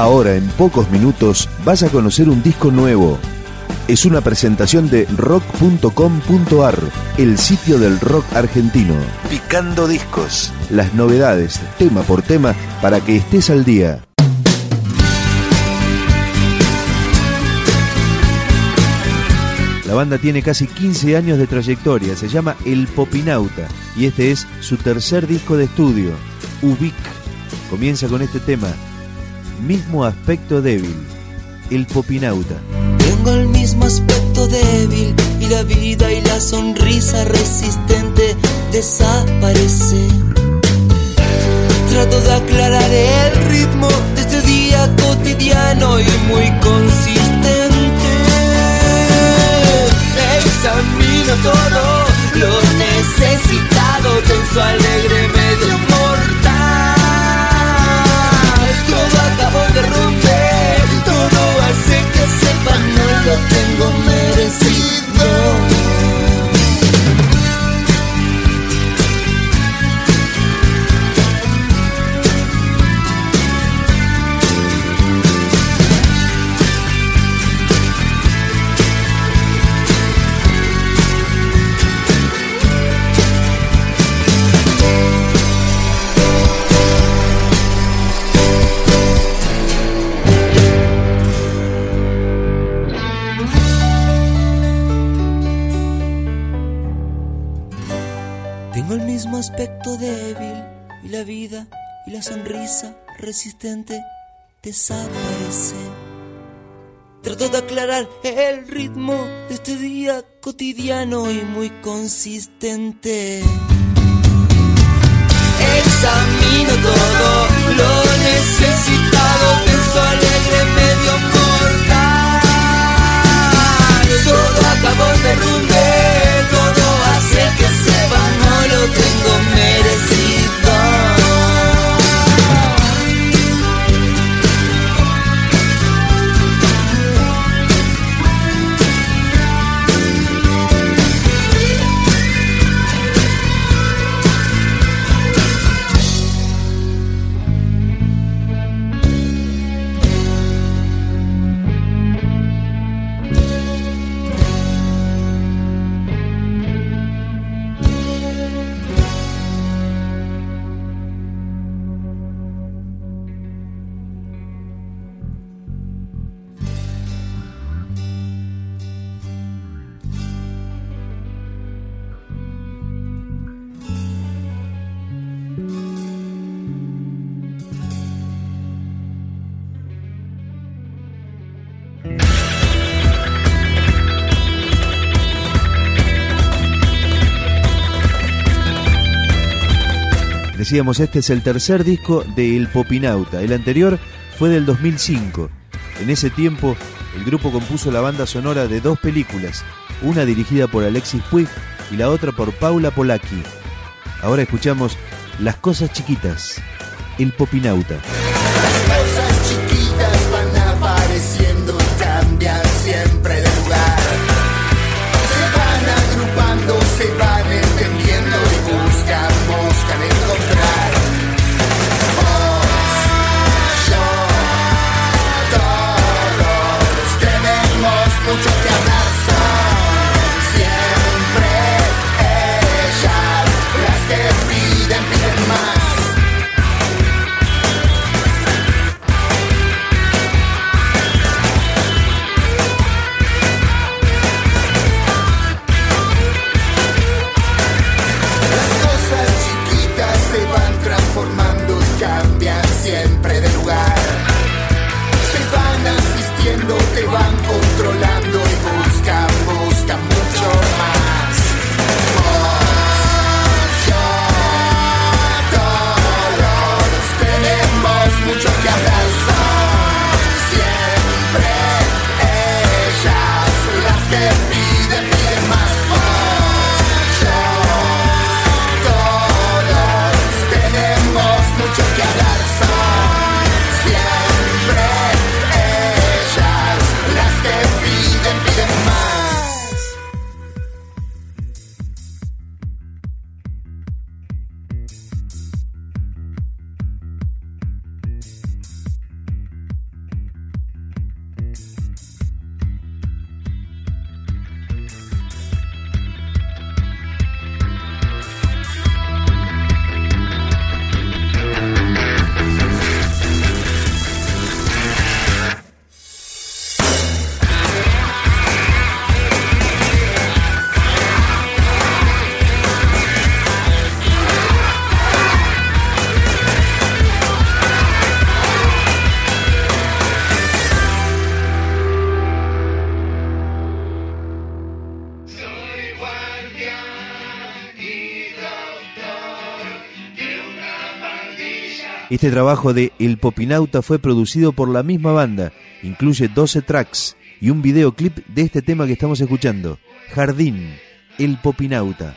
Ahora, en pocos minutos, vas a conocer un disco nuevo. Es una presentación de rock.com.ar, el sitio del rock argentino. Picando discos. Las novedades, tema por tema, para que estés al día. La banda tiene casi 15 años de trayectoria, se llama El Popinauta y este es su tercer disco de estudio, Ubic. Comienza con este tema, mismo aspecto débil, El Popinauta. Tengo el mismo aspecto débil y la vida y la sonrisa resistente desaparece. Trato de aclarar el ritmo de este día cotidiano y muy consistente examino todo lo necesitado, tenso, alegre, y la sonrisa resistente desaparece. Trato de aclarar el ritmo de este día cotidiano y muy consistente. Examino todo lo necesitado, pienso alegre, medio mortal. Todo acabó de derrumbe, todo hace que sepa no lo tengo merecido. Decíamos, este es el tercer disco de El Popinauta. El anterior fue del 2005. En ese tiempo, el grupo compuso la banda sonora de dos películas, una dirigida por Alexis Puig y la otra por Paula Polaki. Ahora escuchamos Las cosas chiquitas, El Popinauta. Este trabajo de El Popinauta fue producido por la misma banda, incluye 12 tracks y un videoclip de este tema que estamos escuchando, Jardín, El Popinauta.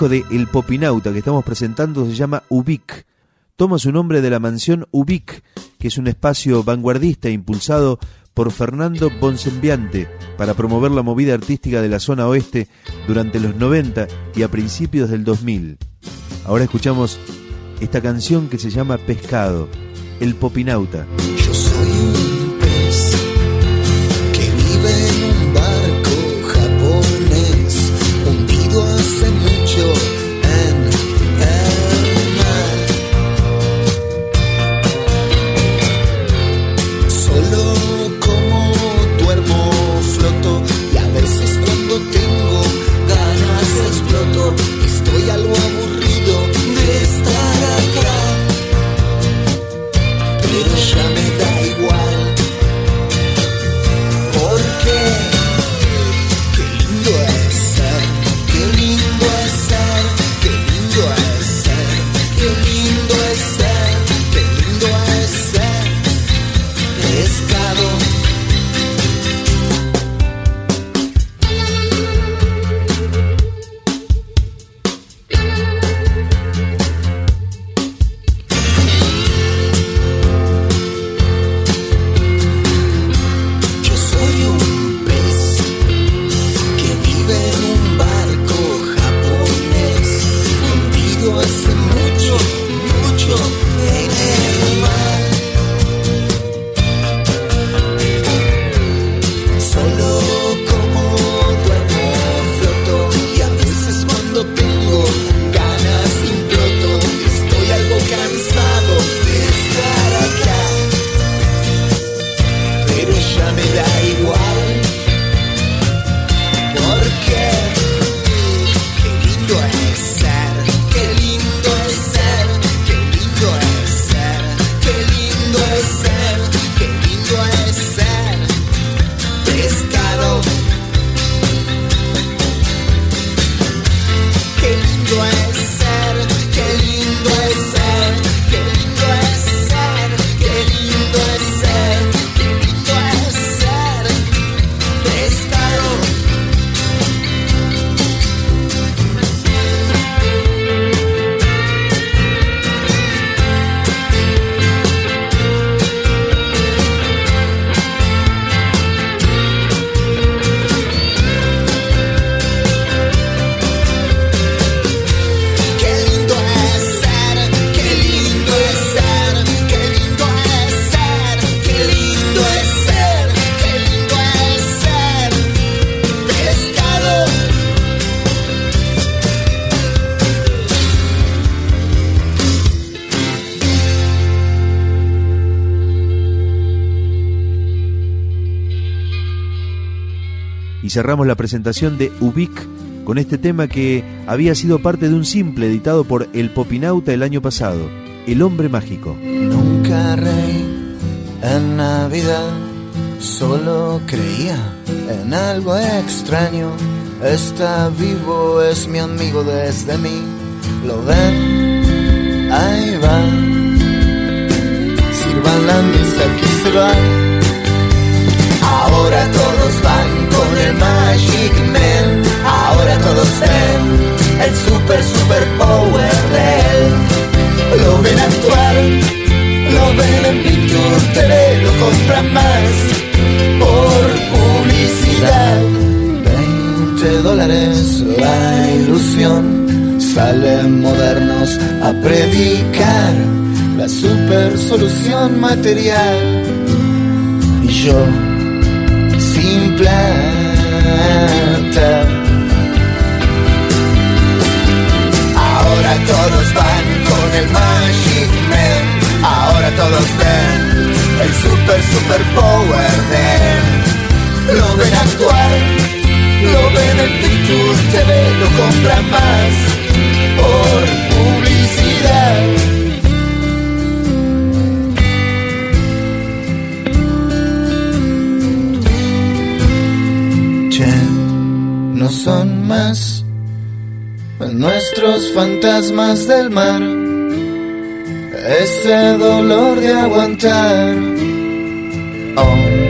Disco de El Popinauta que estamos presentando se llama Ubic. Toma su nombre de la mansión Ubic, que es un espacio vanguardista impulsado por Fernando Bonsembiante para promover la movida artística de la zona oeste durante los 90 y a principios del 2000. Ahora escuchamos esta canción que se llama Pescado, El Popinauta. Yo y cerramos la presentación de Ubik con este tema que había sido parte de un simple editado por El Popinauta el año pasado, El Hombre Mágico. Nunca reí en Navidad, solo creía en algo extraño. Está vivo, es mi amigo desde mí. ¿Lo ven? Ahí va. Sirvan la misa, aquí se va. La ilusión. Salen modernos a predicar la super solución material. Y yo sin plata. Ahora todos van con el Magic Man. Ahora todos ven el super, super power de él. Lo ven actuar, lo ven en Picture TV, lo compran más por publicidad. Che, no son más nuestros fantasmas del mar. Ese dolor de aguantar. Hombre